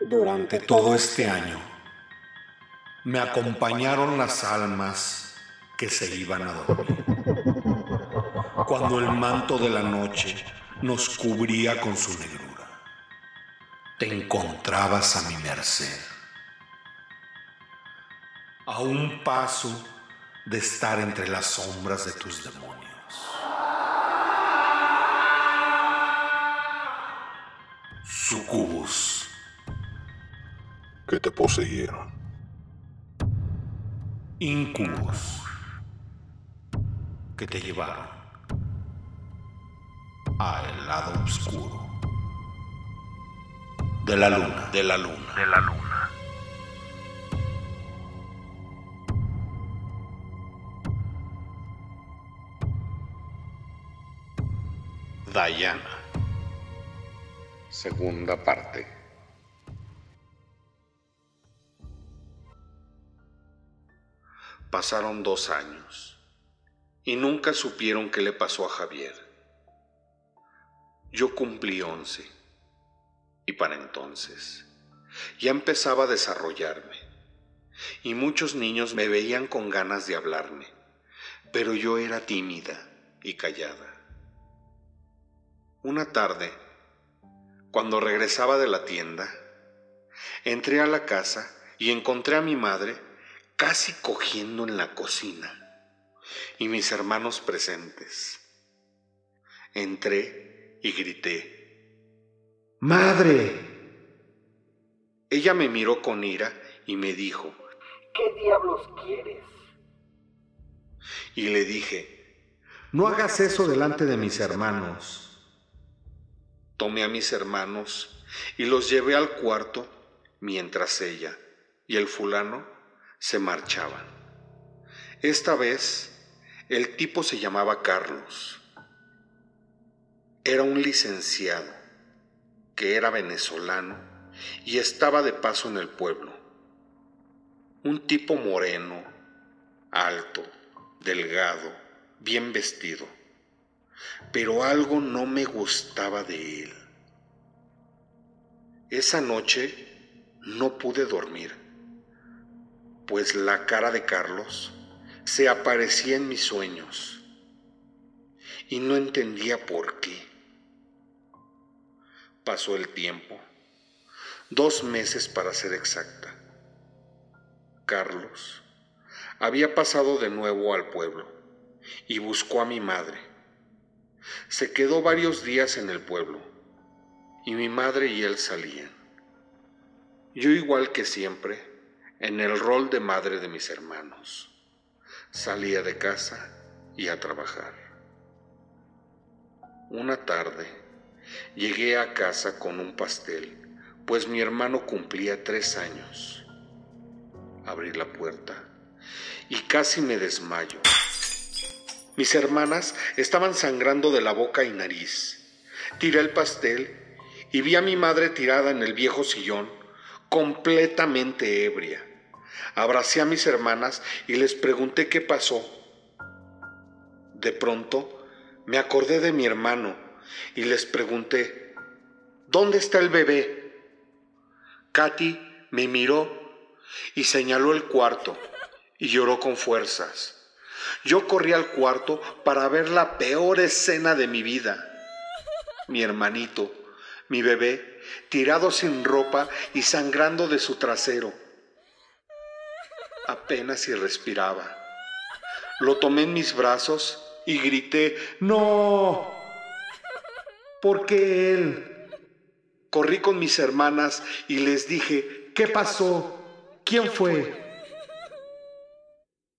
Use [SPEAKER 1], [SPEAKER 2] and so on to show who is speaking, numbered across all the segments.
[SPEAKER 1] Durante todo este año me acompañaron las almas que se iban a dormir. Cuando el manto de la noche nos cubría con su negrura, te encontrabas a mi merced. A un paso de estar entre las sombras de tus demonios. Sucubus.
[SPEAKER 2] Que te poseyeron.
[SPEAKER 1] Incubus. Que te llevaron a el lado oscuro de la luna, de la luna, de la luna. Diana. Segunda parte. Pasaron dos años y nunca supieron qué le pasó a Javier. Yo cumplí once y para entonces ya empezaba a desarrollarme y muchos niños me veían con ganas de hablarme, pero yo era tímida y callada. Una tarde, cuando regresaba de la tienda, entré a la casa y encontré a mi madre casi cogiendo en la cocina y mis hermanos presentes. Entré y grité, ¡Madre! Ella me miró con ira y me dijo,
[SPEAKER 3] ¿Qué diablos quieres?
[SPEAKER 1] Y le dije, no hagas eso delante de mis hermanos tomé a mis hermanos y los llevé al cuarto mientras ella y el fulano se marchaban. Esta vez el tipo se llamaba Carlos. Era un licenciado que era venezolano y estaba de paso en el pueblo. Un tipo moreno, alto, delgado, bien vestido pero algo no me gustaba de él. Esa noche no pude dormir, pues la cara de Carlos se aparecía en mis sueños y no entendía por qué. Pasó el tiempo, dos meses para ser exacta. Carlos había pasado de nuevo al pueblo y buscó a mi madre se quedó varios días en el pueblo y mi madre y él salían. Yo igual que siempre, en el rol de madre de mis hermanos, salía de casa y a trabajar. Una tarde llegué a casa con un pastel, pues mi hermano cumplía tres años. Abrí la puerta y casi me desmayo. Mis hermanas estaban sangrando de la boca y nariz. Tiré el pastel y vi a mi madre tirada en el viejo sillón, completamente ebria. Abracé a mis hermanas y les pregunté qué pasó. De pronto me acordé de mi hermano y les pregunté, ¿dónde está el bebé? Katy me miró y señaló el cuarto y lloró con fuerzas. Yo corrí al cuarto para ver la peor escena de mi vida. Mi hermanito, mi bebé, tirado sin ropa y sangrando de su trasero. Apenas si respiraba. Lo tomé en mis brazos y grité, ¡No! ¿Por qué él? Corrí con mis hermanas y les dije, ¿qué pasó? ¿Quién fue?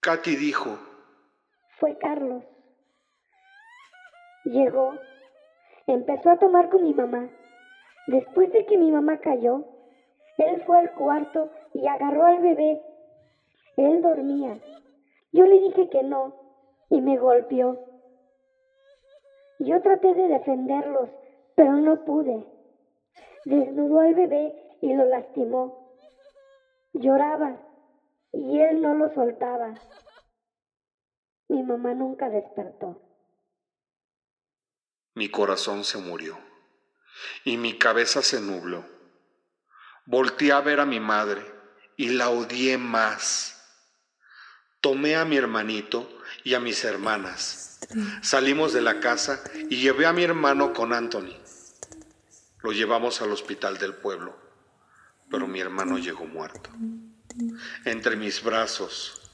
[SPEAKER 1] Katy dijo,
[SPEAKER 4] fue Carlos. Llegó, empezó a tomar con mi mamá. Después de que mi mamá cayó, él fue al cuarto y agarró al bebé. Él dormía. Yo le dije que no y me golpeó. Yo traté de defenderlos, pero no pude. Desnudó al bebé y lo lastimó. Lloraba y él no lo soltaba. Mi mamá nunca despertó.
[SPEAKER 1] Mi corazón se murió y mi cabeza se nubló. Volté a ver a mi madre y la odié más. Tomé a mi hermanito y a mis hermanas. Salimos de la casa y llevé a mi hermano con Anthony. Lo llevamos al hospital del pueblo, pero mi hermano llegó muerto. Entre mis brazos,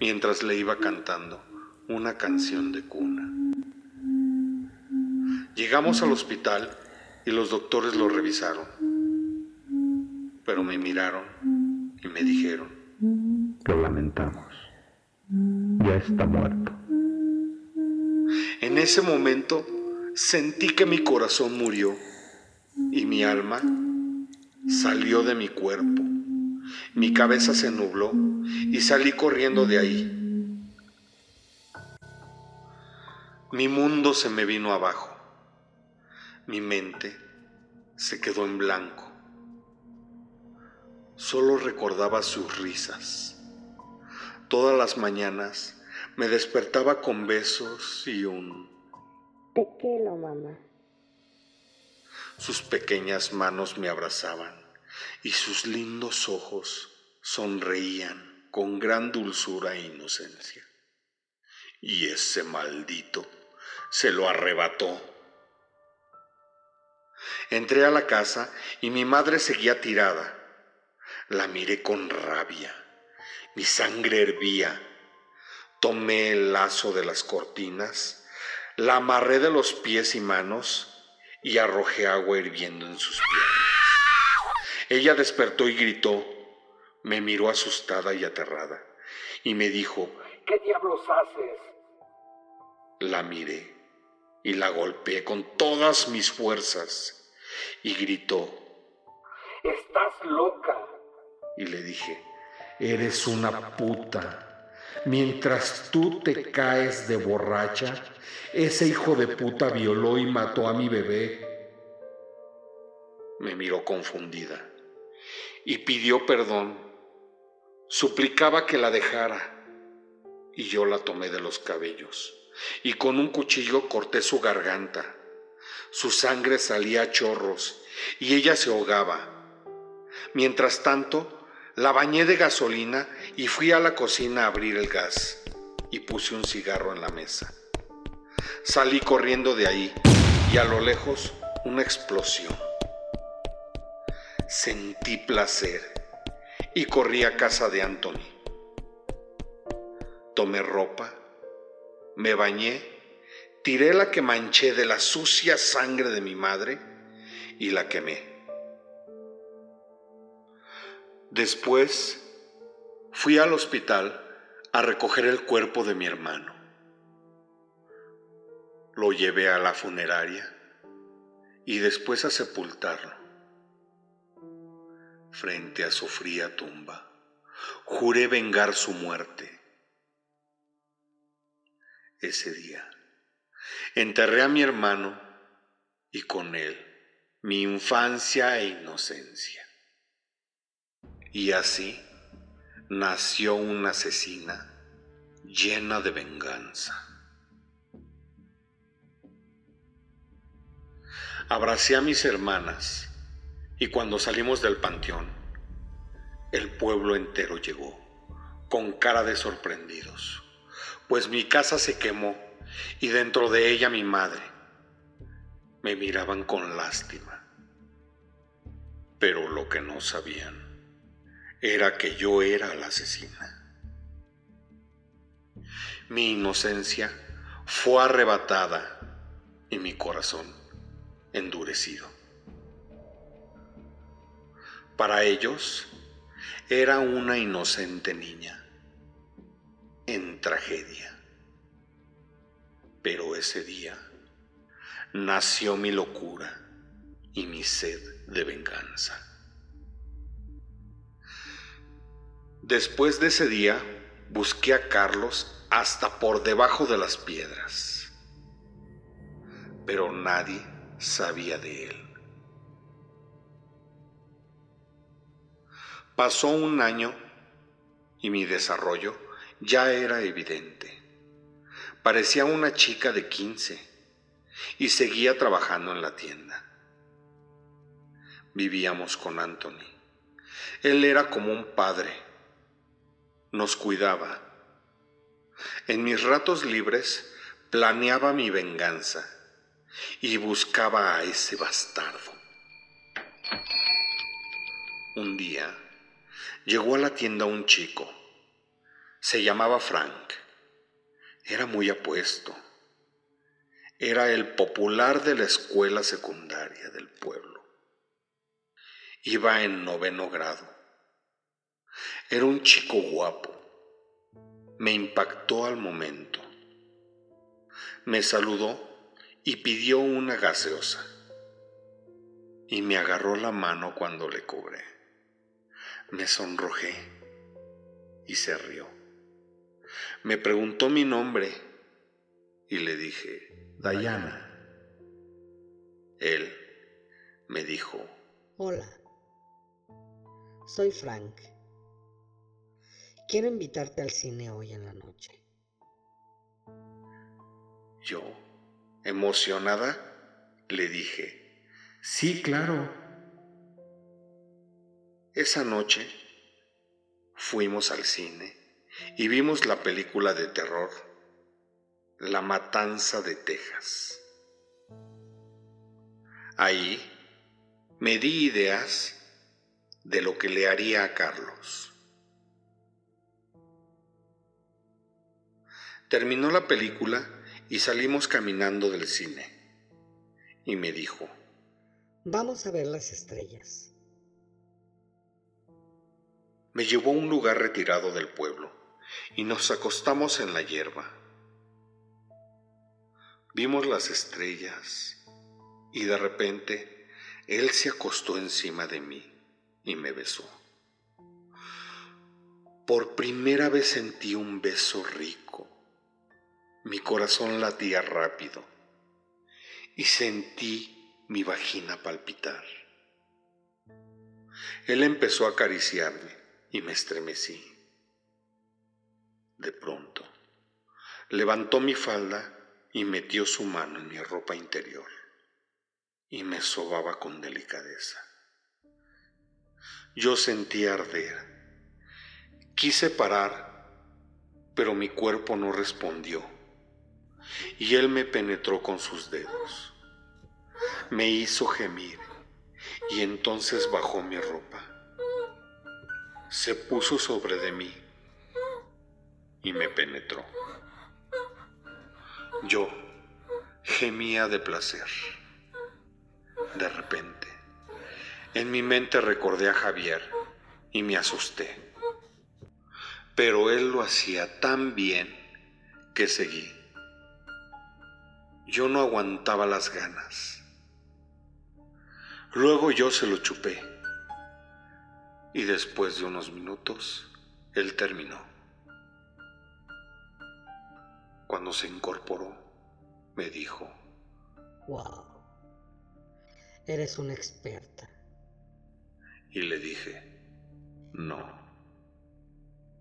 [SPEAKER 1] mientras le iba cantando una canción de cuna. Llegamos al hospital y los doctores lo revisaron, pero me miraron y me dijeron,
[SPEAKER 5] lo lamentamos, ya está muerto.
[SPEAKER 1] En ese momento sentí que mi corazón murió y mi alma salió de mi cuerpo. Mi cabeza se nubló y salí corriendo de ahí. Mi mundo se me vino abajo. Mi mente se quedó en blanco. Solo recordaba sus risas. Todas las mañanas me despertaba con besos y un...
[SPEAKER 4] Te quiero, mamá.
[SPEAKER 1] Sus pequeñas manos me abrazaban y sus lindos ojos sonreían con gran dulzura e inocencia. Y ese maldito se lo arrebató. Entré a la casa y mi madre seguía tirada. La miré con rabia. Mi sangre hervía. Tomé el lazo de las cortinas, la amarré de los pies y manos y arrojé agua hirviendo en sus piernas. Ella despertó y gritó. Me miró asustada y aterrada y me dijo,
[SPEAKER 3] ¿Qué diablos haces?
[SPEAKER 1] La miré y la golpeé con todas mis fuerzas y gritó
[SPEAKER 3] Estás loca.
[SPEAKER 1] y le dije, eres una puta. Mientras tú te caes de borracha, ese hijo de puta violó y mató a mi bebé. Me miró confundida y pidió perdón. Suplicaba que la dejara y yo la tomé de los cabellos y con un cuchillo corté su garganta. Su sangre salía a chorros y ella se ahogaba. Mientras tanto, la bañé de gasolina y fui a la cocina a abrir el gas y puse un cigarro en la mesa. Salí corriendo de ahí y a lo lejos una explosión. Sentí placer y corrí a casa de Anthony. Tomé ropa, me bañé, tiré la que manché de la sucia sangre de mi madre y la quemé. Después fui al hospital a recoger el cuerpo de mi hermano. Lo llevé a la funeraria y después a sepultarlo. Frente a su fría tumba, juré vengar su muerte. Ese día enterré a mi hermano y con él mi infancia e inocencia. Y así nació una asesina llena de venganza. Abracé a mis hermanas y cuando salimos del panteón, el pueblo entero llegó con cara de sorprendidos, pues mi casa se quemó y dentro de ella mi madre. Me miraban con lástima, pero lo que no sabían era que yo era la asesina. Mi inocencia fue arrebatada y mi corazón endurecido. Para ellos era una inocente niña en tragedia. Pero ese día nació mi locura y mi sed de venganza. Después de ese día, busqué a Carlos hasta por debajo de las piedras, pero nadie sabía de él. Pasó un año y mi desarrollo ya era evidente. Parecía una chica de 15 y seguía trabajando en la tienda. Vivíamos con Anthony Él era como un padre. Nos cuidaba. En mis ratos libres planeaba mi venganza y buscaba a ese bastardo. Un día llegó a la tienda un chico. Se llamaba Frank. Era muy apuesto. Era el popular de la escuela secundaria del pueblo. Iba en noveno grado. Era un chico guapo. Me impactó al momento. Me saludó y pidió una gaseosa. Y me agarró la mano cuando le cobré. Me sonrojé y se rió. Me preguntó mi nombre y le dije, Diana. Él me dijo,
[SPEAKER 6] Hola, soy Frank. Quiero invitarte al cine hoy en la noche.
[SPEAKER 1] yo, emocionada, le dije, sí, claro. Esa noche fuimos al cine y vimos la película de terror La Matanza de Texas. Ahí me di ideas de lo que le haría a Carlos. Terminó la película y salimos caminando del cine. Y me dijo,
[SPEAKER 6] Vamos a ver las estrellas.
[SPEAKER 1] me llevó a un lugar retirado del pueblo y nos acostamos en la hierba. Vimos las estrellas y de repente él se acostó encima de mí y me besó. Por primera vez sentí un beso rico. Mi corazón latía rápido y sentí mi vagina palpitar. Él empezó a acariciarme y me estremecí. De pronto, levantó mi falda y metió su mano en mi ropa interior y me sobaba con delicadeza. Yo sentí arder. Quise parar, pero mi cuerpo no respondió y él me penetró con sus dedos. Me hizo gemir y entonces bajó mi ropa. Se puso sobre de mí y me penetró. Yo gemía de placer. De repente, en mi mente recordé a Javier y me asusté. Pero él lo hacía tan bien que seguí. Yo no aguantaba las ganas. Luego yo se lo chupé. Y después de unos minutos, él terminó. Cuando se incorporó, me dijo,
[SPEAKER 6] Wow. Eres una experta.
[SPEAKER 1] y le dije, no,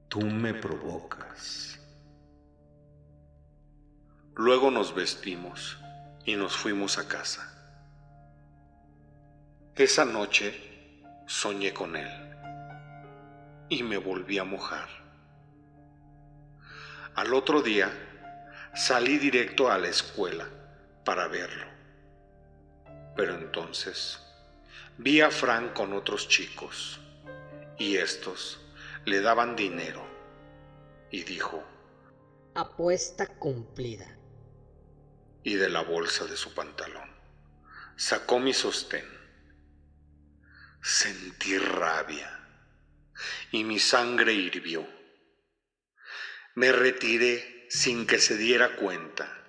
[SPEAKER 1] tú me provocas. Luego nos vestimos y nos fuimos a casa. Esa noche soñé con él y me volví a mojar. Al otro día salí directo a la escuela para verlo. Pero entonces vi a Frank con otros chicos y estos le daban dinero y dijo,
[SPEAKER 6] Apuesta cumplida.
[SPEAKER 1] Y de la bolsa de su pantalón sacó mi sostén. Sentí rabia y mi sangre hirvió. Me retiré sin que se diera cuenta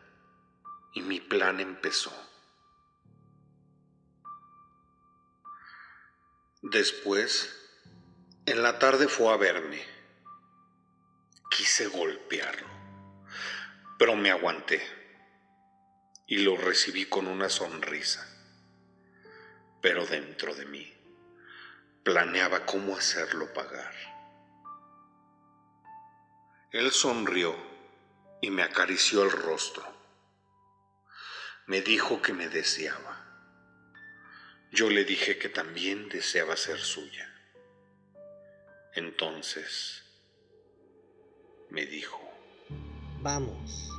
[SPEAKER 1] y mi plan empezó. Después, en la tarde fue a verme. Quise golpearlo, pero me aguanté y lo recibí con una sonrisa. Pero dentro de mí planeaba cómo hacerlo pagar. Él sonrió y me acarició el rostro. Me dijo que me deseaba. Yo le dije que también deseaba ser suya. Entonces me dijo,
[SPEAKER 6] Vamos,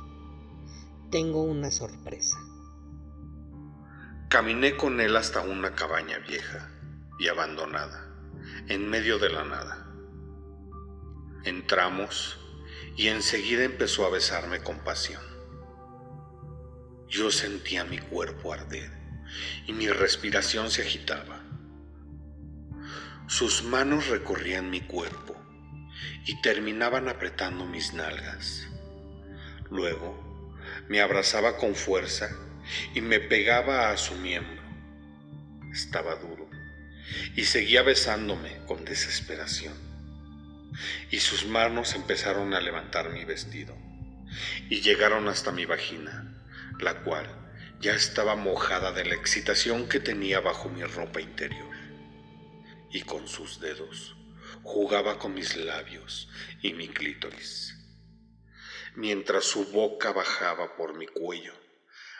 [SPEAKER 6] tengo una sorpresa.
[SPEAKER 1] Caminé con él hasta una cabaña vieja y abandonada, en medio de la nada. Entramos y enseguida empezó a besarme con pasión. Yo sentía mi cuerpo arder y mi respiración se agitaba. Sus manos recorrían mi cuerpo y terminaban apretando mis nalgas. Luego me abrazaba con fuerza y me pegaba a su miembro. Estaba duro y seguía besándome con desesperación. Y sus manos empezaron a levantar mi vestido y llegaron hasta mi vagina, la cual ya estaba mojada de la excitación que tenía bajo mi ropa interior. Y con sus dedos jugaba con mis labios y mi clítoris, mientras su boca bajaba por mi cuello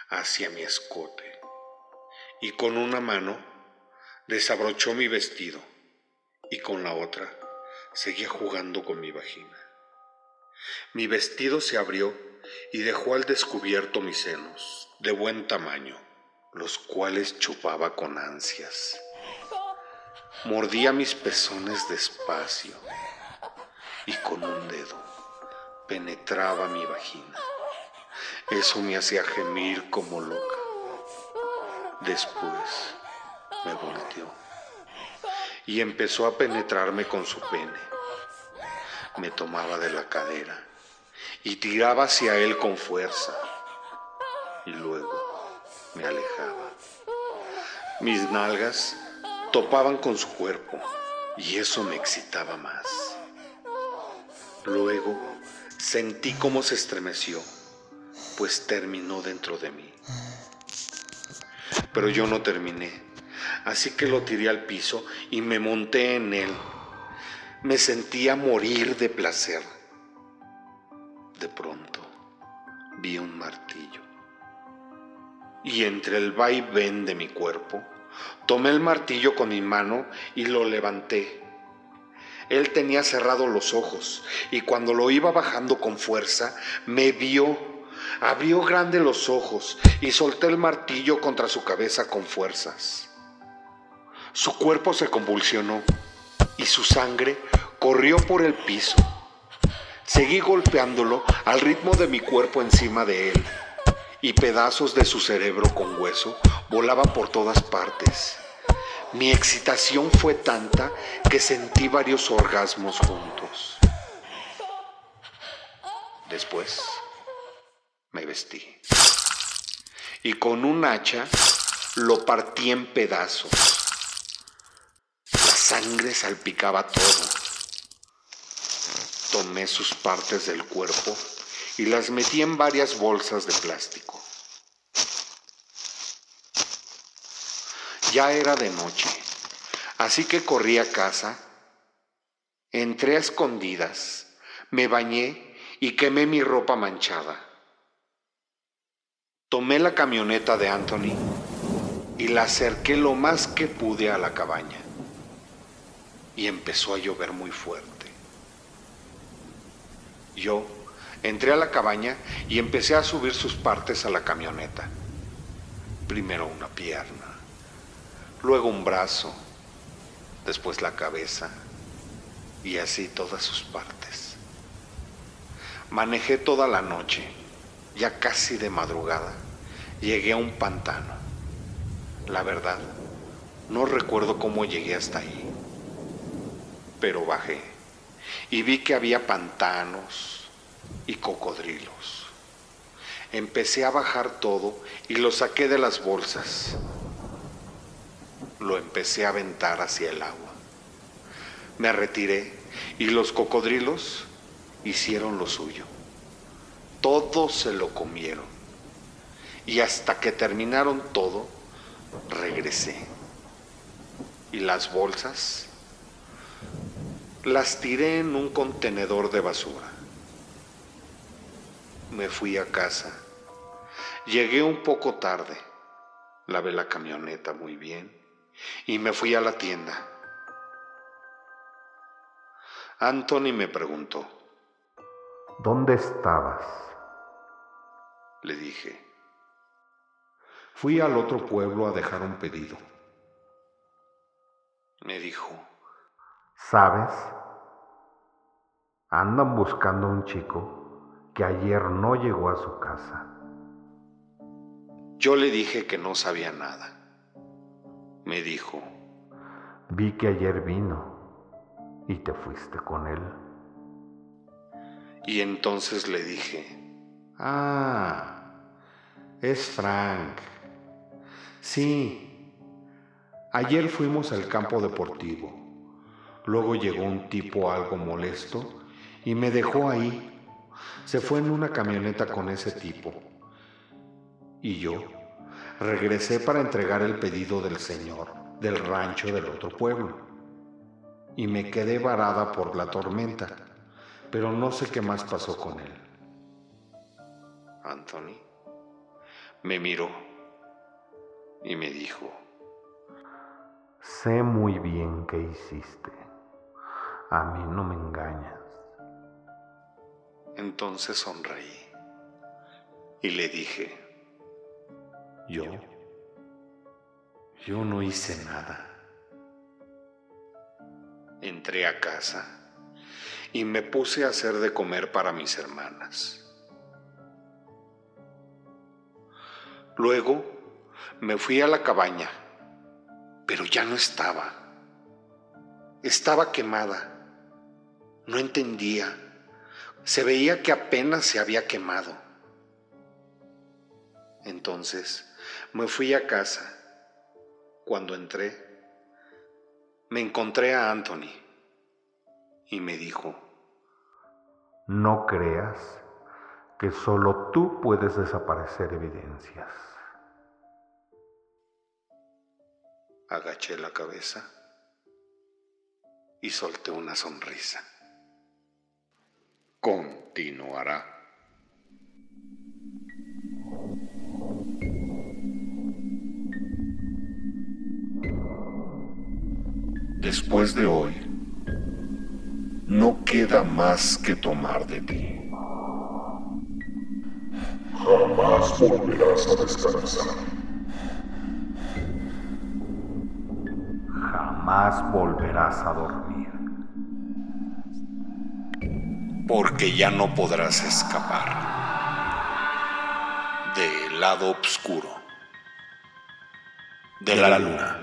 [SPEAKER 1] hacia mi escote, y con una mano desabrochó mi vestido y con la otra seguía jugando con mi vagina. Mi vestido se abrió y dejó al descubierto mis senos, de buen tamaño, los cuales chupaba con ansias. Mordía mis pezones despacio y con un dedo penetraba mi vagina. Eso me hacía gemir como loca. Después me volteó y empezó a penetrarme con su pene. Me tomaba de la cadera y tiraba hacia él con fuerza y luego me alejaba. Mis nalgas topaban con su cuerpo y eso me excitaba más. Luego sentí cómo se estremeció, pues terminó dentro de mí. Pero yo no terminé, así que lo tiré al piso y me monté en él. Me sentía morir de placer. De pronto vi un martillo y entre el vaivén de mi cuerpo, Tomé el martillo con mi mano y lo levanté. Él tenía cerrados los ojos y cuando lo iba bajando con fuerza, me vio, abrió grande los ojos y solté el martillo contra su cabeza con fuerzas. Su cuerpo se convulsionó y su sangre corrió por el piso. Seguí golpeándolo al ritmo de mi cuerpo encima de él y pedazos de su cerebro con hueso volaban por todas partes. Mi excitación fue tanta que sentí varios orgasmos juntos. Después me vestí y con un hacha lo partí en pedazos. La sangre salpicaba todo. Tomé sus partes del cuerpo y las metí en varias bolsas de plástico. Ya era de noche, así que corrí a casa, entré a escondidas, me bañé y quemé mi ropa manchada. Tomé la camioneta de Anthony y la acerqué lo más que pude a la cabaña. Y empezó a llover muy fuerte. Yo entré a la cabaña y empecé a subir sus partes a la camioneta. Primero una pierna, luego un brazo, después la cabeza y así todas sus partes. Manejé toda la noche, ya casi de madrugada, llegué a un pantano. La verdad, no recuerdo cómo llegué hasta ahí, pero bajé y vi que había pantanos y cocodrilos. Empecé a bajar todo y lo saqué de las bolsas lo empecé a aventar hacia el agua. Me retiré y los cocodrilos hicieron lo suyo. Todos se lo comieron. Y hasta que terminaron todo, regresé. Y las bolsas las tiré en un contenedor de basura. Me fui a casa. Llegué un poco tarde. Lavé la camioneta muy bien y me fui a la tienda. Anthony me preguntó.
[SPEAKER 5] ¿Dónde estabas?
[SPEAKER 1] Le dije.
[SPEAKER 2] Fui al otro pueblo a dejar un pedido.
[SPEAKER 1] Me dijo.
[SPEAKER 5] ¿Sabes? Andan buscando a un chico que ayer no llegó a su casa.
[SPEAKER 1] Yo le dije que no sabía nada. Me dijo.
[SPEAKER 5] Vi que ayer vino y te fuiste con él.
[SPEAKER 1] Y entonces le dije.
[SPEAKER 2] Ah, es Frank. Sí. Ayer fuimos al campo deportivo. Luego llegó un tipo algo molesto y me dejó ahí. Se fue en una camioneta con ese tipo. Y yo regresé para entregar el pedido del señor del rancho del otro pueblo. Y me quedé varada por la tormenta, pero no sé qué más pasó con él.
[SPEAKER 1] Anthony me miró y me dijo,
[SPEAKER 5] Sé muy bien qué hiciste. A mí no me engañas.
[SPEAKER 1] Entonces sonreí y le dije,
[SPEAKER 2] yo, yo no hice nada.
[SPEAKER 1] Entré a casa y me puse a hacer de comer para mis hermanas. Luego me fui a la cabaña, pero ya no estaba. Estaba quemada. No entendía. Se veía que apenas se había quemado. Entonces me fui a casa. Cuando entré, me encontré a Anthony y me dijo,
[SPEAKER 5] No creas que solo tú puedes desaparecer evidencias.
[SPEAKER 1] Agaché la cabeza y solté una sonrisa. Continuará.
[SPEAKER 2] Después de hoy, no queda más que tomar de ti. Jamás volverás a descansar.
[SPEAKER 5] Jamás volverás a dormir.
[SPEAKER 1] Porque ya no podrás escapar del lado oscuro de la luna.